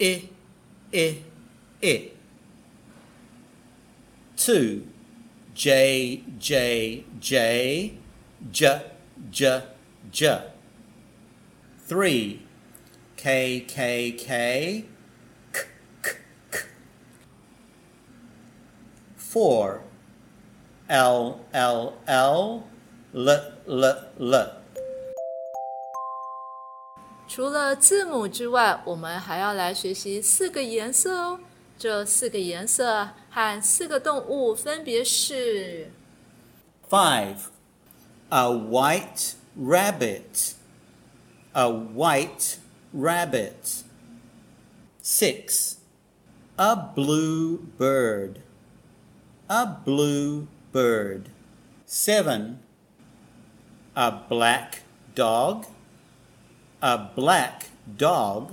I, I, I. Two. J, J, J, J, J, J. Three. K, K, K, K, K, K. Four. L, L, L, L, L, L. 除了字母之外，我们还要来学习四个颜色哦。这四个颜色和四个动物分别是 Five. A white rabbit. A white rabbit. Six. A blue bird. A blue bird. Seven. A black dog. A black dog.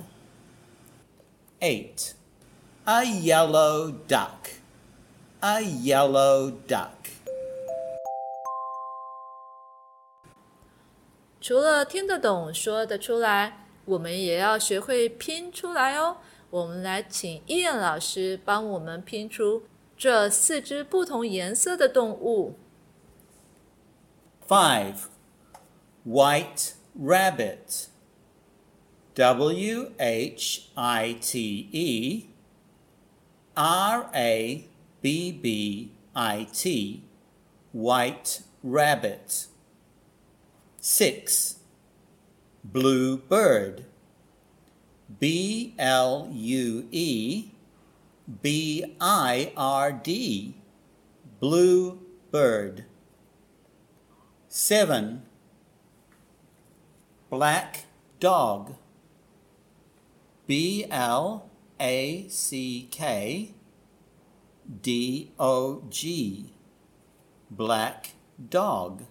Eight. A yellow duck. A yellow duck. 除了听得懂、说得出来，我们也要学会拼出来哦。我们来请伊燕老师帮我们拼出这四只不同颜色的动物。 Five. White rabbit. W H I T E R A B B I T. White rabbit. Six. Blue bird. B L U E B I R D. Blue bird. Seven. Black dog. B L A C K D O G. Black dog.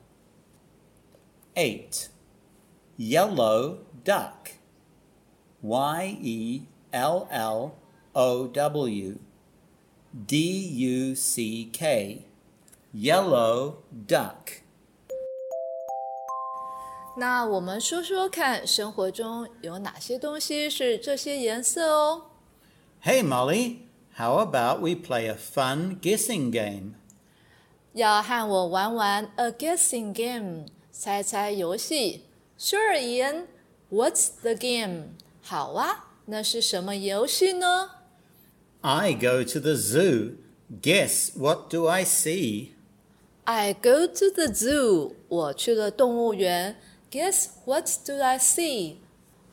Eight. Yellow duck. Y E L L O W. D U C K. Yellow duck. 那我们说说看，生活中有哪些东西是这些颜色哦？ Hey Molly, how about we play a fun guessing game? 要和我玩玩 a guessing game 猜猜游戏？Sure, Ian. What's the game? 好啊，那是什么游戏呢？ I go to the zoo. Guess what do I see? I go to the zoo. 我去了动物园。 Guess what do I see?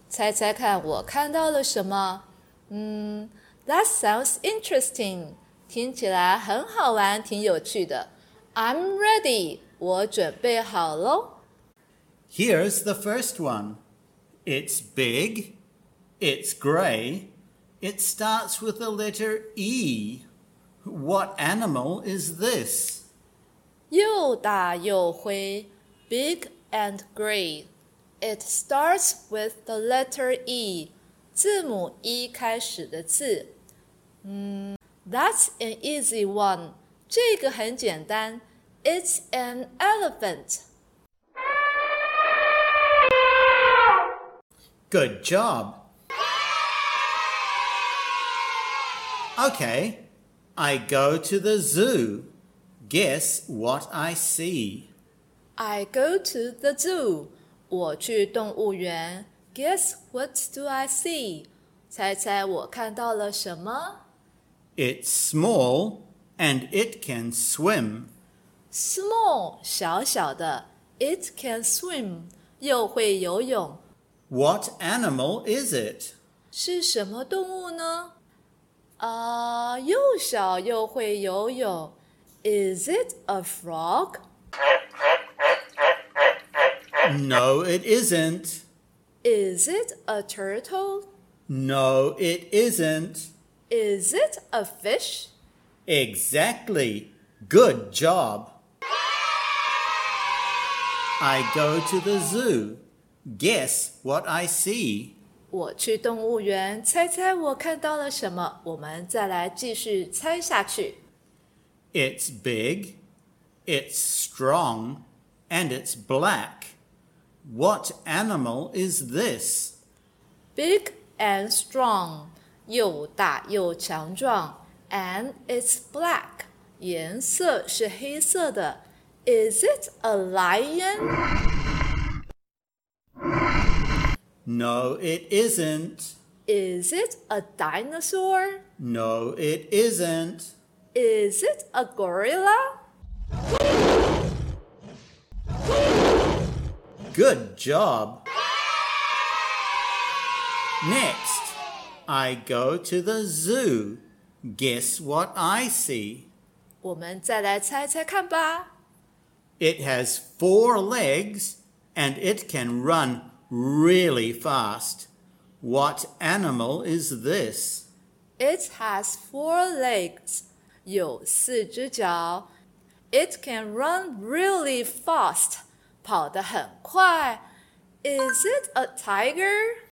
猜猜看，我看到了什么？嗯，That sounds interesting. 听起来很好玩，挺有趣的。I'm ready. 我准备好喽。 Here's the first one. It's big. It's grey. It starts with the letter E. What animal is this? 又大又灰，big and gray. It starts with the letter E，字母 E 开始的字。嗯，That's an easy one，这个很简单。It's an elephant。 Good job. Okay, I go to the zoo. Guess what I see? I go to the zoo，我去动物园。Guess what do I see？猜猜我看到了什么 It's small and it can swim. ？Small，小小的。It can swim，又会游泳。 What animal is it? 是什么动物呢？啊、又小又会游泳。Is it a frog？ No, it isn't. Is it a turtle? No, it isn't. Is it a fish? Exactly. Good job. I go to the zoo. Guess what I see? 我去动物园，猜猜我看到了什么？我们再来继续猜下去。 It's big, it's strong, and it's black. What animal is this? Big and strong，又大又强壮，and it's black，颜色是黑色的。Is it a lion? No, it isn't. Is it a dinosaur? No, it isn't. Is it a gorilla? Good job. Next, I go to the zoo. Guess what I see? 我们再来猜猜看吧。 It has four legs and it can run really fast. What animal is this? It has four legs，有四只脚。It can run really fast， 跑得很快。Is it a tiger?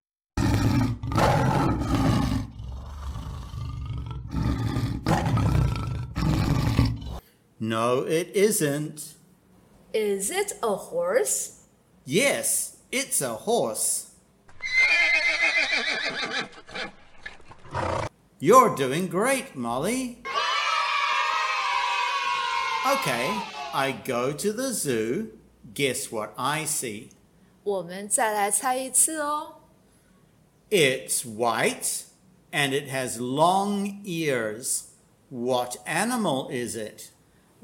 No, it isn't. Is it a horse? Yes, it's a horse. You're doing great, Molly. Okay, I go to the zoo. Guess what I see? 我们再来猜一次哦。 It's white and it has long ears. What animal is it?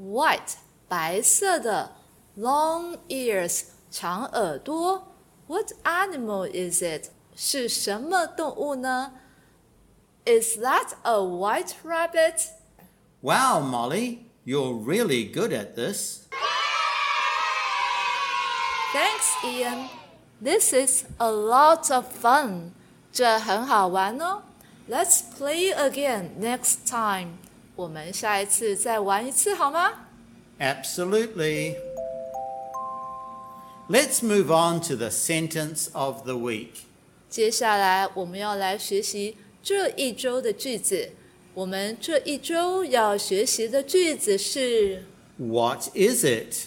White，白色的，long ears，长耳朵。What animal is it？是什么动物呢？Is that a white rabbit？ Wow, Molly, you're really good at this. Thanks, Ian. This is a lot of fun. 这很好玩哦。Let's play again next time. 我们下一次再玩一次好吗？ Absolutely. Let's move on to the sentence of the week. 接下来我们要来学习这一周的句子。我们这一周要学习的句子是： What is it?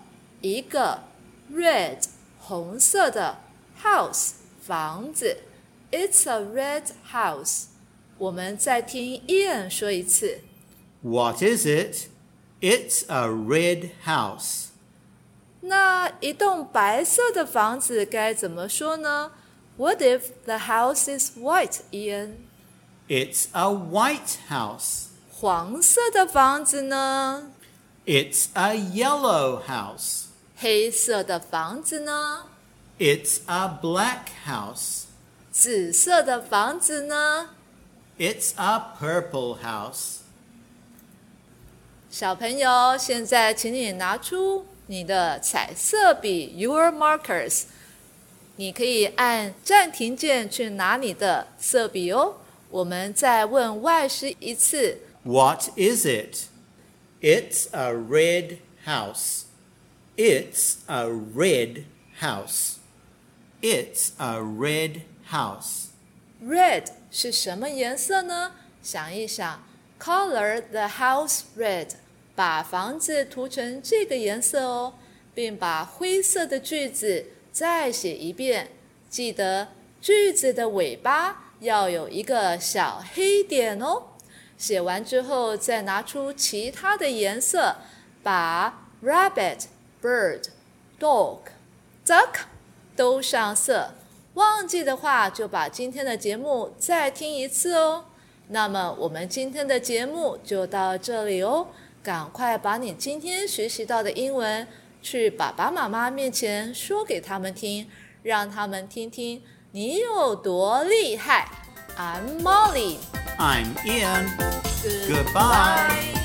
一个 red 红色的 house 房子。It's a red house. 我们再听 Ian 说一次。 What is it? It's a red house. 那一栋白色的房子该怎么说呢？What if the house is white, Ian？ It's a white house. 黄色的房子呢？ It's a yellow house. 黑色的房子呢？ It's a black house. 紫色的房子呢？ It's a purple house. 小朋友，现在请你拿出你的彩色笔 （your markers），你可以按暂停键去拿你的色笔哦。我们再问外师一次 What is it? It's a red house. It's a red house. It's a red house. ：“Red 是什么颜色呢？”想一想，color the house red，把房子涂成这个颜色哦，并把灰色的句子再写一遍。记得句子的尾巴要有一个小黑点哦。写完之后，再拿出其他的颜色，把 rabbit、 bird、dog、duck 都上色。忘记的话就把今天的节目再听一次哦。那么我们今天的节目就到这里哦，赶快把你今天学习到的英文去爸爸妈妈面前说给他们听，让他们听听你有多厉害。I'm Molly. I'm Ian. Goodbye.